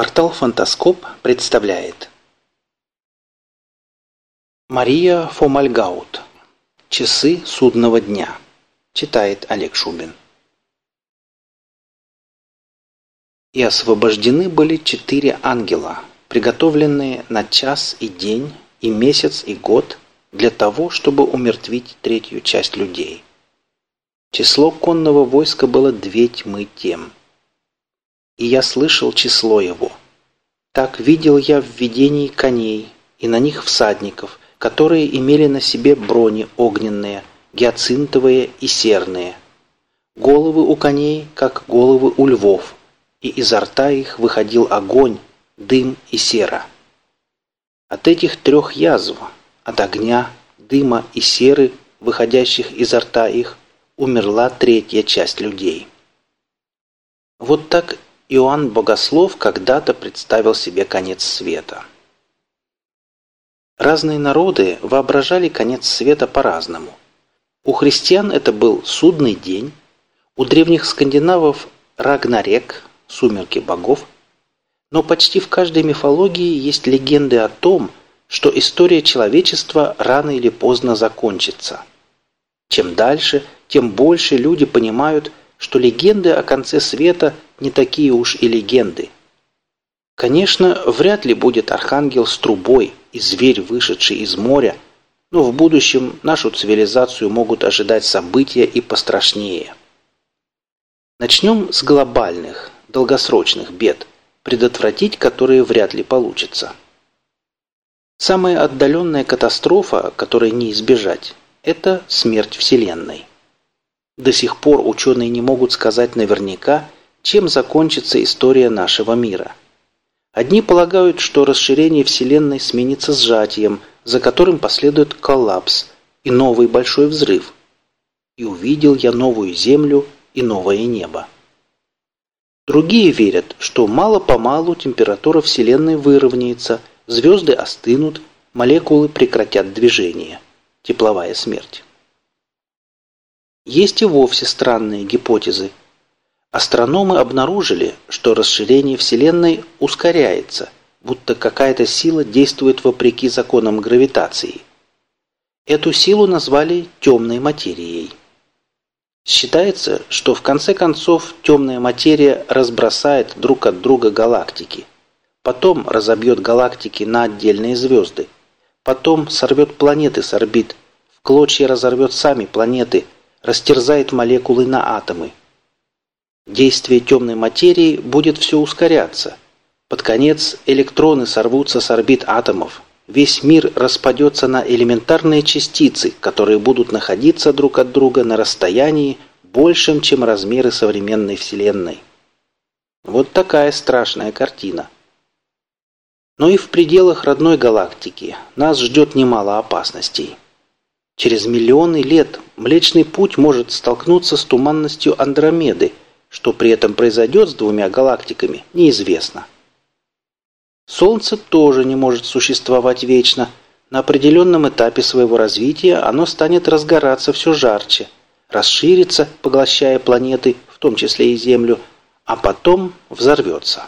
Портал «Фантаскоп» представляет. Мария Фомальгаут. «Часы судного дня» Читает Олег Шубин. И освобождены были четыре ангела, приготовленные на час и день, и месяц, и год, для того, чтобы умертвить третью часть людей. Число конного войска было две тьмы тем – и я слышал число его. Так видел я в видении коней, и на них всадников, которые имели на себе брони огненные, гиацинтовые и серные. Головы у коней, как головы у львов, и изо рта их выходил огонь, дым и сера. От этих трех язв, от огня, дыма и серы, выходящих изо рта их, умерла третья часть людей. Вот так Иоанн Богослов когда-то представил себе конец света. Разные народы воображали конец света по-разному. У христиан это был судный день, у древних скандинавов – Рагнарек, сумерки богов, но почти в каждой мифологии есть легенды о том, что история человечества рано или поздно закончится. Чем дальше, тем больше люди понимают, что легенды о конце света – не такие уж и легенды. Конечно, вряд ли будет архангел с трубой и зверь, вышедший из моря, но в будущем нашу цивилизацию могут ожидать события и пострашнее. Начнем с глобальных, долгосрочных бед, предотвратить которые вряд ли получится. Самая отдаленная катастрофа, которой не избежать, это смерть Вселенной. До сих пор ученые не могут сказать наверняка, чем закончится история нашего мира. Одни полагают, что расширение Вселенной сменится сжатием, за которым последует коллапс и новый большой взрыв. И увидел я новую Землю и новое небо. Другие верят, что мало-помалу температура Вселенной выровняется, звезды остынут, молекулы прекратят движение. Тепловая смерть. Есть и вовсе странные гипотезы, Астрономы обнаружили, что расширение Вселенной ускоряется, будто какая-то сила действует вопреки законам гравитации. Эту силу назвали темной материей. Считается, что в конце концов темная материя разбросает друг от друга галактики. Потом разобьет галактики на отдельные звезды. Потом сорвет планеты с орбит, в клочья разорвет сами планеты, растерзает молекулы на атомы – Действие темной материи будет все ускоряться. Под конец электроны сорвутся с орбит атомов. Весь мир распадется на элементарные частицы, которые будут находиться друг от друга на расстоянии большем, чем размеры современной Вселенной. Вот такая страшная картина. Но и в пределах родной галактики нас ждет немало опасностей. Через миллионы лет Млечный Путь может столкнуться с туманностью Андромеды – что при этом произойдет с двумя галактиками, неизвестно. Солнце тоже не может существовать вечно. На определенном этапе своего развития оно станет разгораться все жарче, расширится, поглощая планеты, в том числе и Землю, а потом взорвется.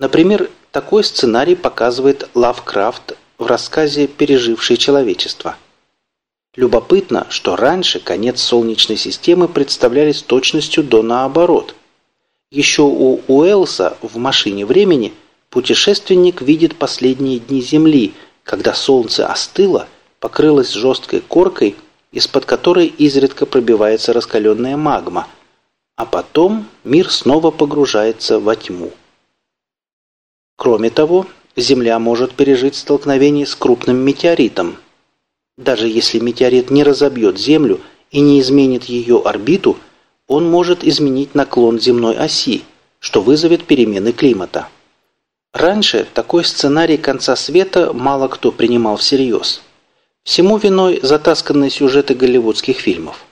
Например, такой сценарий показывает Лавкрафт в рассказе «Пережившее человечество». Любопытно, что раньше конец Солнечной системы представляли с точностью до наоборот. Еще у Уэллса в «Машине времени» путешественник видит последние дни Земли, когда Солнце остыло, покрылось жесткой коркой, из-под которой изредка пробивается раскаленная магма, а потом мир снова погружается во тьму. Кроме того, Земля может пережить столкновение с крупным метеоритом, даже если метеорит не разобьет Землю и не изменит ее орбиту, он может изменить наклон земной оси, что вызовет перемены климата. Раньше такой сценарий конца света мало кто принимал всерьез. Всему виной затасканные сюжеты голливудских фильмов.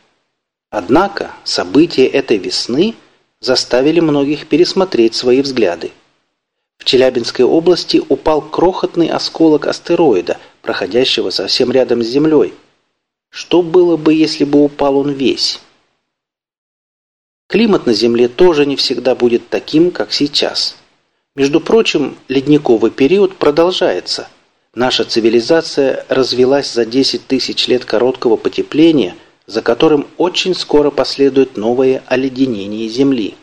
Однако события этой весны заставили многих пересмотреть свои взгляды. В Челябинской области упал крохотный осколок астероида – проходящего совсем рядом с Землей. Что было бы, если бы упал он весь? Климат на Земле тоже не всегда будет таким, как сейчас. Между прочим, ледниковый период продолжается. Наша цивилизация развелась за 10 тысяч лет короткого потепления, за которым очень скоро последует новое оледенение Земли.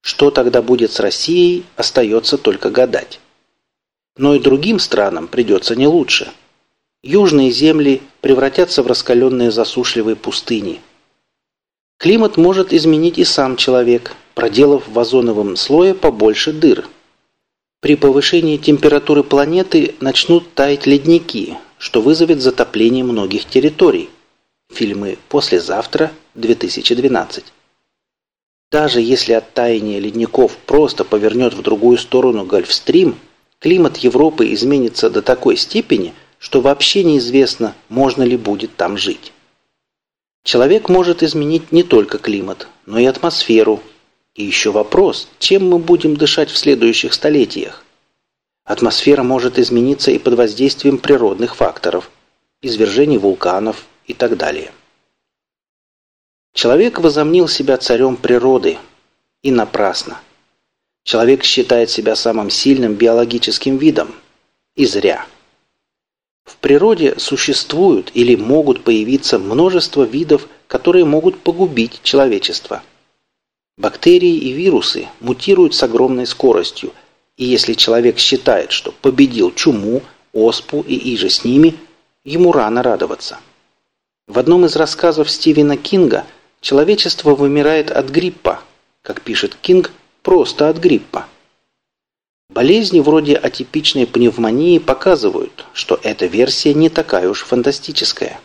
Что тогда будет с Россией, остается только гадать. Но и другим странам придется не лучше. Южные земли превратятся в раскаленные засушливые пустыни. Климат может изменить и сам человек, проделав в озоновом слое побольше дыр. При повышении температуры планеты начнут таять ледники, что вызовет затопление многих территорий. Фильмы «Послезавтра» 2012. Даже если от таяния ледников просто повернет в другую сторону Гольфстрим, климат Европы изменится до такой степени, что вообще неизвестно, можно ли будет там жить. Человек может изменить не только климат, но и атмосферу. И еще вопрос, чем мы будем дышать в следующих столетиях? Атмосфера может измениться и под воздействием природных факторов, извержений вулканов и так далее. Человек возомнил себя царем природы. И напрасно. Человек считает себя самым сильным биологическим видом. И зря. В природе существуют или могут появиться множество видов, которые могут погубить человечество. Бактерии и вирусы мутируют с огромной скоростью, и если человек считает, что победил чуму, оспу и иже с ними, ему рано радоваться. В одном из рассказов Стивена Кинга – Человечество вымирает от гриппа, как пишет Кинг, просто от гриппа. Болезни вроде атипичной пневмонии показывают, что эта версия не такая уж фантастическая.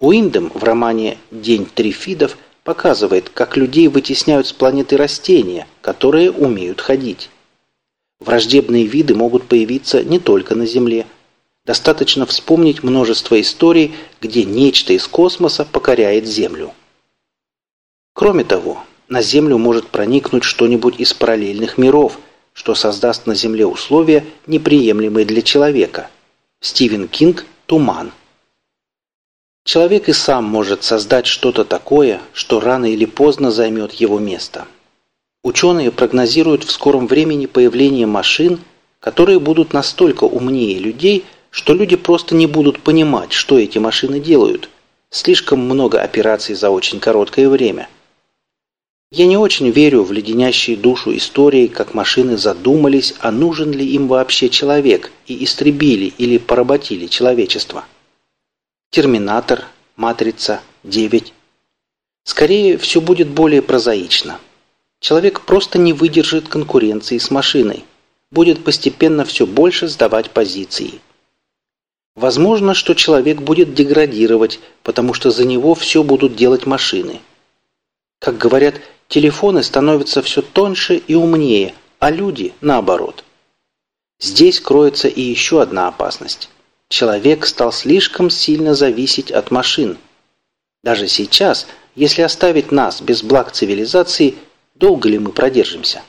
Уиндем в романе «День трифидов» показывает, как людей вытесняют с планеты растения, которые умеют ходить. Враждебные виды могут появиться не только на Земле. Достаточно вспомнить множество историй, где нечто из космоса покоряет Землю. Кроме того, на Землю может проникнуть что-нибудь из параллельных миров, что создаст на Земле условия, неприемлемые для человека. Стивен Кинг «Туман». Человек и сам может создать что-то такое, что рано или поздно займет его место. Ученые прогнозируют в скором времени появление машин, которые будут настолько умнее людей, что люди просто не будут понимать, что эти машины делают. Слишком много операций за очень короткое время. Я не очень верю в леденящие душу истории, как машины задумались, а нужен ли им вообще человек, и истребили или поработили человечество. Терминатор, Матрица, 9. Скорее, все будет более прозаично. Человек просто не выдержит конкуренции с машиной, будет постепенно все больше сдавать позиции. Возможно, что человек будет деградировать, потому что за него все будут делать машины. Как говорят, Телефоны становятся все тоньше и умнее, а люди наоборот. Здесь кроется и еще одна опасность. Человек стал слишком сильно зависеть от машин. Даже сейчас, если оставить нас без благ цивилизации, долго ли мы продержимся?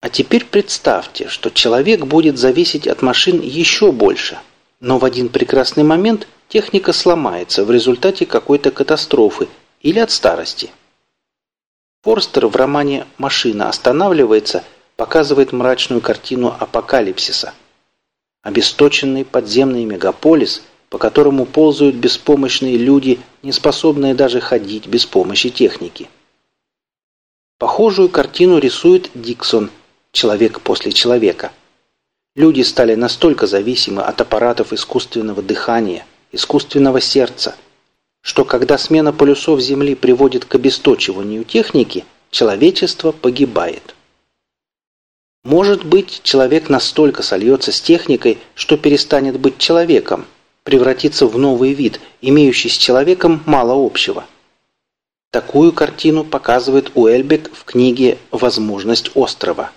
А теперь представьте, что человек будет зависеть от машин еще больше. Но в один прекрасный момент техника сломается в результате какой-то катастрофы или от старости. Форстер в романе «Машина останавливается» показывает мрачную картину апокалипсиса. Обесточенный подземный мегаполис, по которому ползают беспомощные люди, не способные даже ходить без помощи техники. Похожую картину рисует Диксон «Человек после человека». Люди стали настолько зависимы от аппаратов искусственного дыхания, искусственного сердца, что когда смена полюсов Земли приводит к обесточиванию техники, человечество погибает. Может быть, человек настолько сольется с техникой, что перестанет быть человеком, превратится в новый вид, имеющий с человеком мало общего. Такую картину показывает Уэльбек в книге «Возможность острова».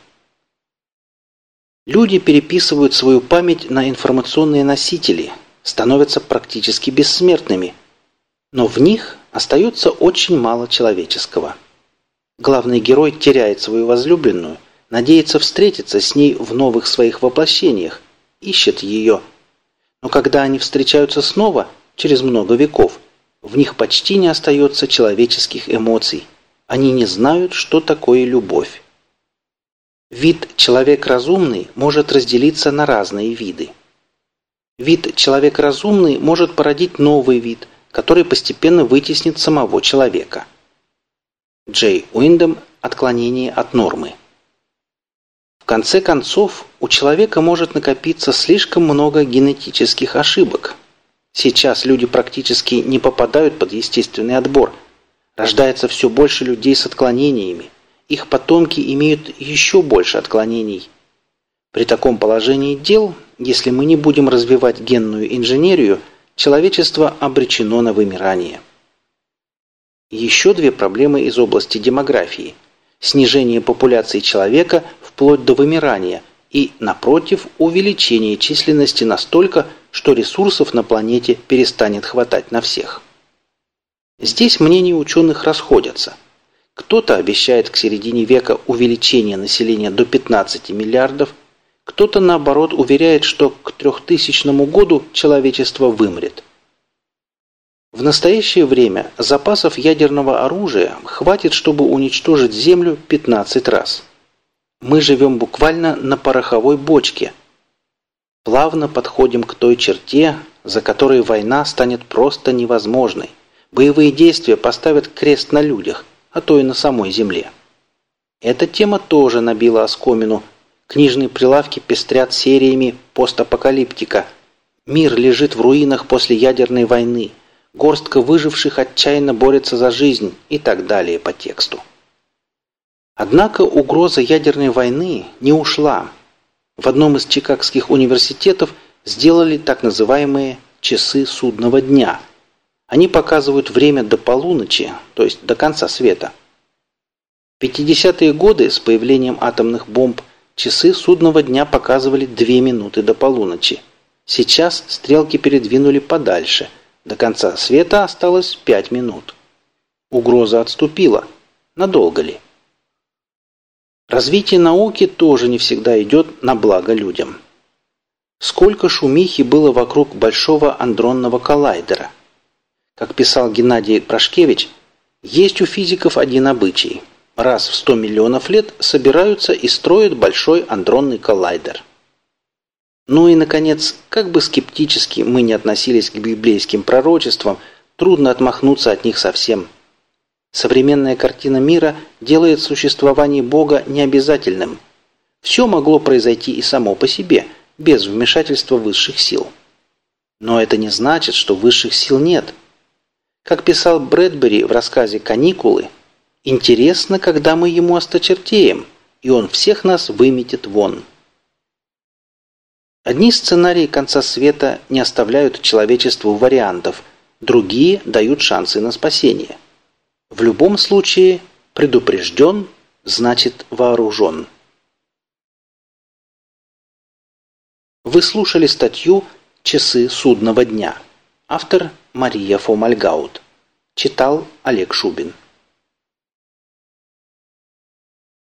Люди переписывают свою память на информационные носители, становятся практически бессмертными – но в них остается очень мало человеческого. Главный герой теряет свою возлюбленную, надеется встретиться с ней в новых своих воплощениях, ищет ее. Но когда они встречаются снова, через много веков, в них почти не остается человеческих эмоций. Они не знают, что такое любовь. Вид «человек разумный» может разделиться на разные виды. Вид «человек разумный» может породить новый вид, который постепенно вытеснит самого человека. Джей Уиндом «Отклонение от нормы». В конце концов, у человека может накопиться слишком много генетических ошибок. Сейчас люди практически не попадают под естественный отбор. Рождается все больше людей с отклонениями. Их потомки имеют еще больше отклонений. При таком положении дел, если мы не будем развивать генную инженерию, человечество обречено на вымирание. Еще две проблемы из области демографии – снижение популяции человека вплоть до вымирания и, напротив, увеличение численности настолько, что ресурсов на планете перестанет хватать на всех. Здесь мнения ученых расходятся. Кто-то обещает к середине века увеличение населения до 15 миллиардов, кто-то, наоборот, уверяет, что к 3000 году человечество вымрет. В настоящее время запасов ядерного оружия хватит, чтобы уничтожить Землю 15 раз. Мы живем буквально на пороховой бочке. Плавно подходим к той черте, за которой война станет просто невозможной. Боевые действия поставят крест на людях, а то и на самой Земле. Эта тема тоже набила оскомину. Книжные прилавки пестрят сериями постапокалиптика. Мир лежит в руинах после ядерной войны – горстка выживших отчаянно борется за жизнь и так далее по тексту. Однако угроза ядерной войны не ушла. В одном из чикагских университетов сделали так называемые «часы судного дня». Они показывают время до полуночи, то есть до конца света. В 50-е годы с появлением атомных бомб часы судного дня показывали 2 минуты до полуночи. Сейчас стрелки передвинули подальше – до конца света осталось пять минут. Угроза отступила. Надолго ли? Развитие науки тоже не всегда идет на благо людям. Сколько шумихи было вокруг Большого андронного коллайдера. Как писал Геннадий Прошкевич, есть у физиков один обычай. Раз в 100 миллионов лет собираются и строят Большой андронный коллайдер. Ну и, наконец, как бы скептически мы не относились к библейским пророчествам, трудно отмахнуться от них совсем. Современная картина мира делает существование Бога необязательным. Все могло произойти и само по себе, без вмешательства высших сил. Но это не значит, что высших сил нет. Как писал Брэдбери в рассказе «Каникулы», «Интересно, когда мы ему осточертеем, и он всех нас выметит вон». Одни сценарии конца света не оставляют человечеству вариантов, другие дают шансы на спасение. В любом случае, предупрежден значит вооружен. Вы слушали статью «Часы судного дня». Автор Мария Фомальгаут. Читал Олег Шубин.